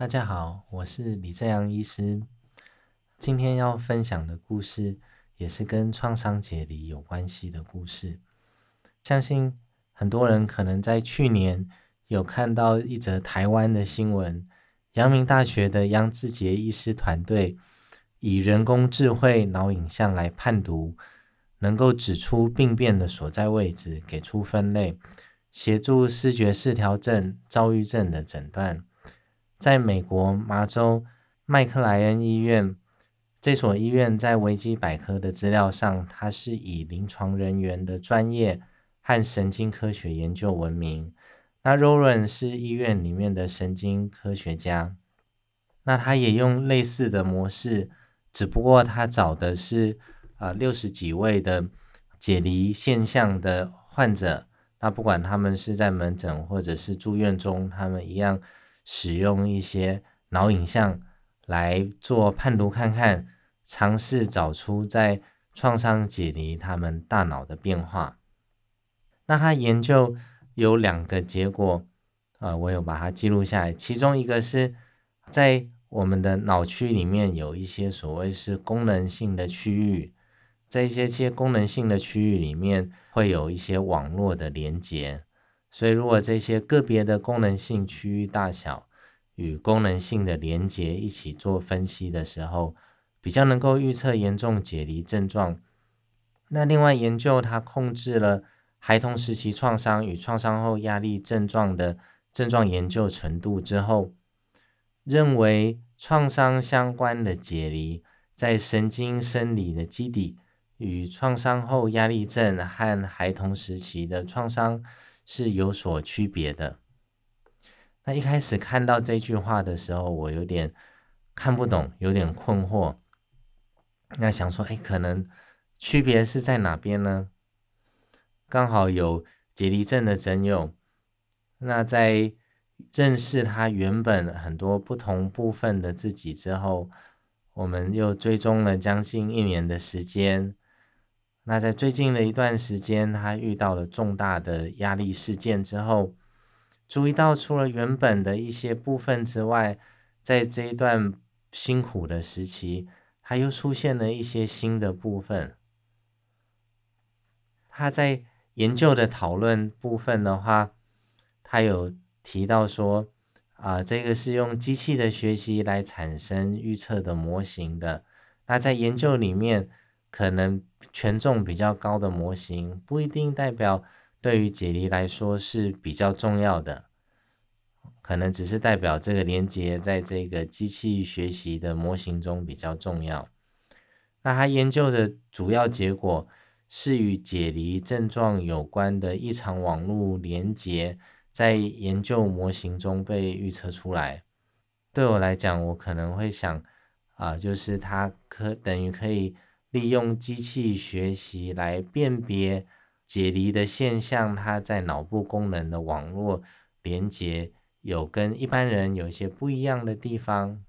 大家好，我是李正阳医师。今天要分享的故事也是跟创伤解离有关系的故事。相信很多人可能在去年有看到一则台湾的新闻，阳明大学的杨志杰医师团队以人工智慧脑影像来判读，能够指出病变的所在位置，给出分类，协助视觉失调症、躁郁症的诊断。在美国麻州麦克莱恩医院，这所医院在维基百科的资料上，它是以临床人员的专业和神经科学研究闻名。那 Roran 是医院里面的神经科学家，那他也用类似的模式，只不过他找的是啊六十几位的解离现象的患者，那不管他们是在门诊或者是住院中，他们一样。使用一些脑影像来做判读，看看尝试找出在创伤解离他们大脑的变化。那他研究有两个结果，呃，我有把它记录下来。其中一个是在我们的脑区里面有一些所谓是功能性的区域，在一些些功能性的区域里面会有一些网络的连接。所以，如果这些个别的功能性区域大小与功能性的连接一起做分析的时候，比较能够预测严重解离症状。那另外研究，它控制了孩童时期创伤与创伤后压力症状的症状研究程度之后，认为创伤相关的解离在神经生理的基底与创伤后压力症和孩童时期的创伤。是有所区别的。那一开始看到这句话的时候，我有点看不懂，有点困惑。那想说，哎，可能区别是在哪边呢？刚好有解离症的诊友，那在认识他原本很多不同部分的自己之后，我们又追踪了将近一年的时间。那在最近的一段时间，他遇到了重大的压力事件之后，注意到除了原本的一些部分之外，在这一段辛苦的时期，他又出现了一些新的部分。他在研究的讨论部分的话，他有提到说，啊，这个是用机器的学习来产生预测的模型的。那在研究里面。可能权重比较高的模型不一定代表对于解离来说是比较重要的，可能只是代表这个连接在这个机器学习的模型中比较重要。那他研究的主要结果是与解离症状有关的异常网络连接在研究模型中被预测出来。对我来讲，我可能会想啊，就是它可等于可以。利用机器学习来辨别解离的现象，它在脑部功能的网络连接有跟一般人有一些不一样的地方。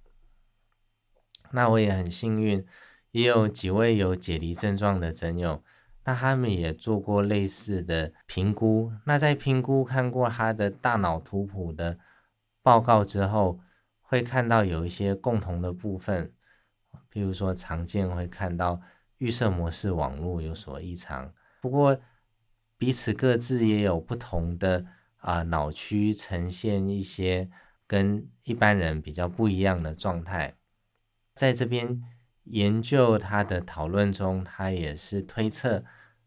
那我也很幸运，也有几位有解离症状的诊友，那他们也做过类似的评估。那在评估看过他的大脑图谱的报告之后，会看到有一些共同的部分。譬如说，常见会看到预设模式网络有所异常，不过彼此各自也有不同的啊脑区呈现一些跟一般人比较不一样的状态。在这边研究他的讨论中，他也是推测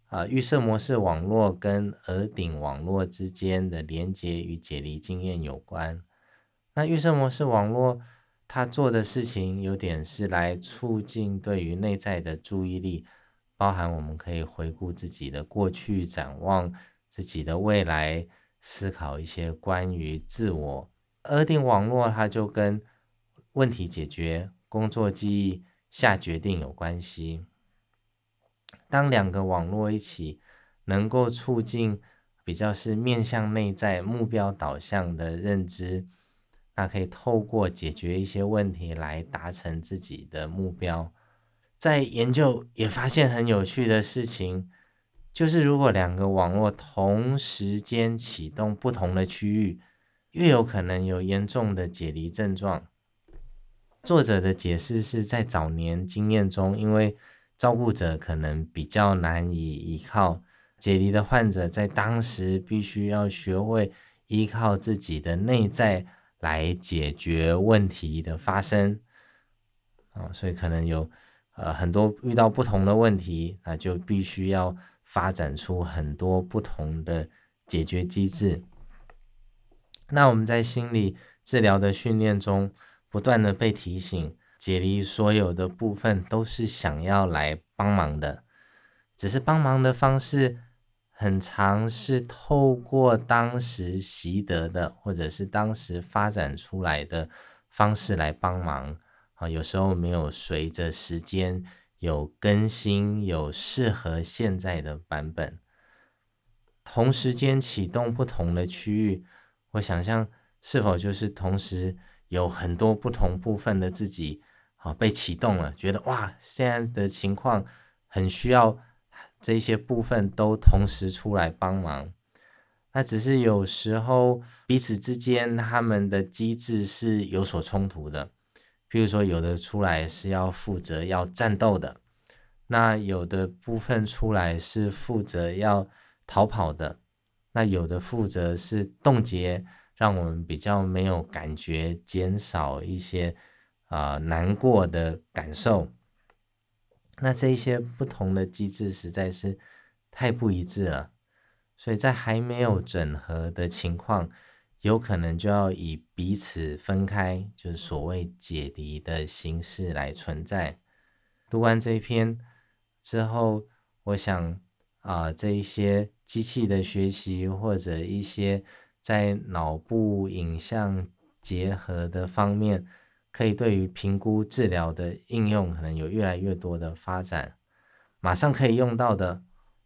啊预设模式网络跟额顶网络之间的连接与解离经验有关。那预设模式网络。他做的事情有点是来促进对于内在的注意力，包含我们可以回顾自己的过去，展望自己的未来，思考一些关于自我。额定网络它就跟问题解决、工作记忆、下决定有关系。当两个网络一起，能够促进比较是面向内在、目标导向的认知。那可以透过解决一些问题来达成自己的目标。在研究也发现很有趣的事情，就是如果两个网络同时间启动不同的区域，越有可能有严重的解离症状。作者的解释是在早年经验中，因为照顾者可能比较难以依靠解离的患者，在当时必须要学会依靠自己的内在来解决问题的发生啊，所以可能有呃很多遇到不同的问题，那就必须要发展出很多不同的解决机制。那我们在心理治疗的训练中，不断的被提醒，解离所有的部分都是想要来帮忙的，只是帮忙的方式很常是透过当时习得的，或者是当时发展出来的方式来帮忙啊，有时候没有随着时间有更新，有适合现在的版本，同时间启动不同的区域。我想象是否就是同时有很多不同部分的自己啊被启动了，觉得哇，现在的情况很需要这些部分都同时出来帮忙。那只是有时候彼此之间他们的机制是有所冲突的，譬如说有的出来是要负责要战斗的，那有的部分出来是负责要逃跑的。那有的负责是冻结，让我们比较没有感觉，减少一些啊难过的感受。那这一些不同的机制实在是太不一致了，所以在还没有整合的情况，有可能就要以彼此分开，就是所谓解离的形式来存在。读完这一篇之后，我想。啊，这一些机器的学习，或者一些在脑部影像结合的方面，可以对于评估治疗的应用，可能有越来越多的发展。马上可以用到的，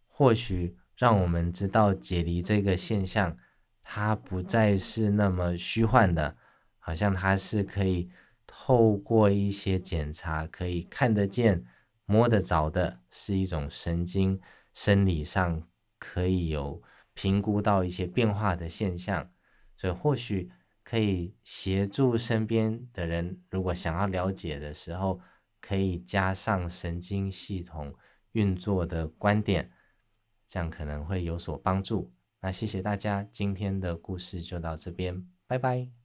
或许让我们知道解离这个现象，它不再是那么虚幻的，好像它是可以透过一些检查，可以看得见、摸得着的，是一种神经。生理上可以有评估到一些变化的现象，所以或许可以协助身边的人，如果想要了解的时候，可以加上神经系统运作的观点，这样可能会有所帮助。那谢谢大家，今天的故事就到这边，拜拜。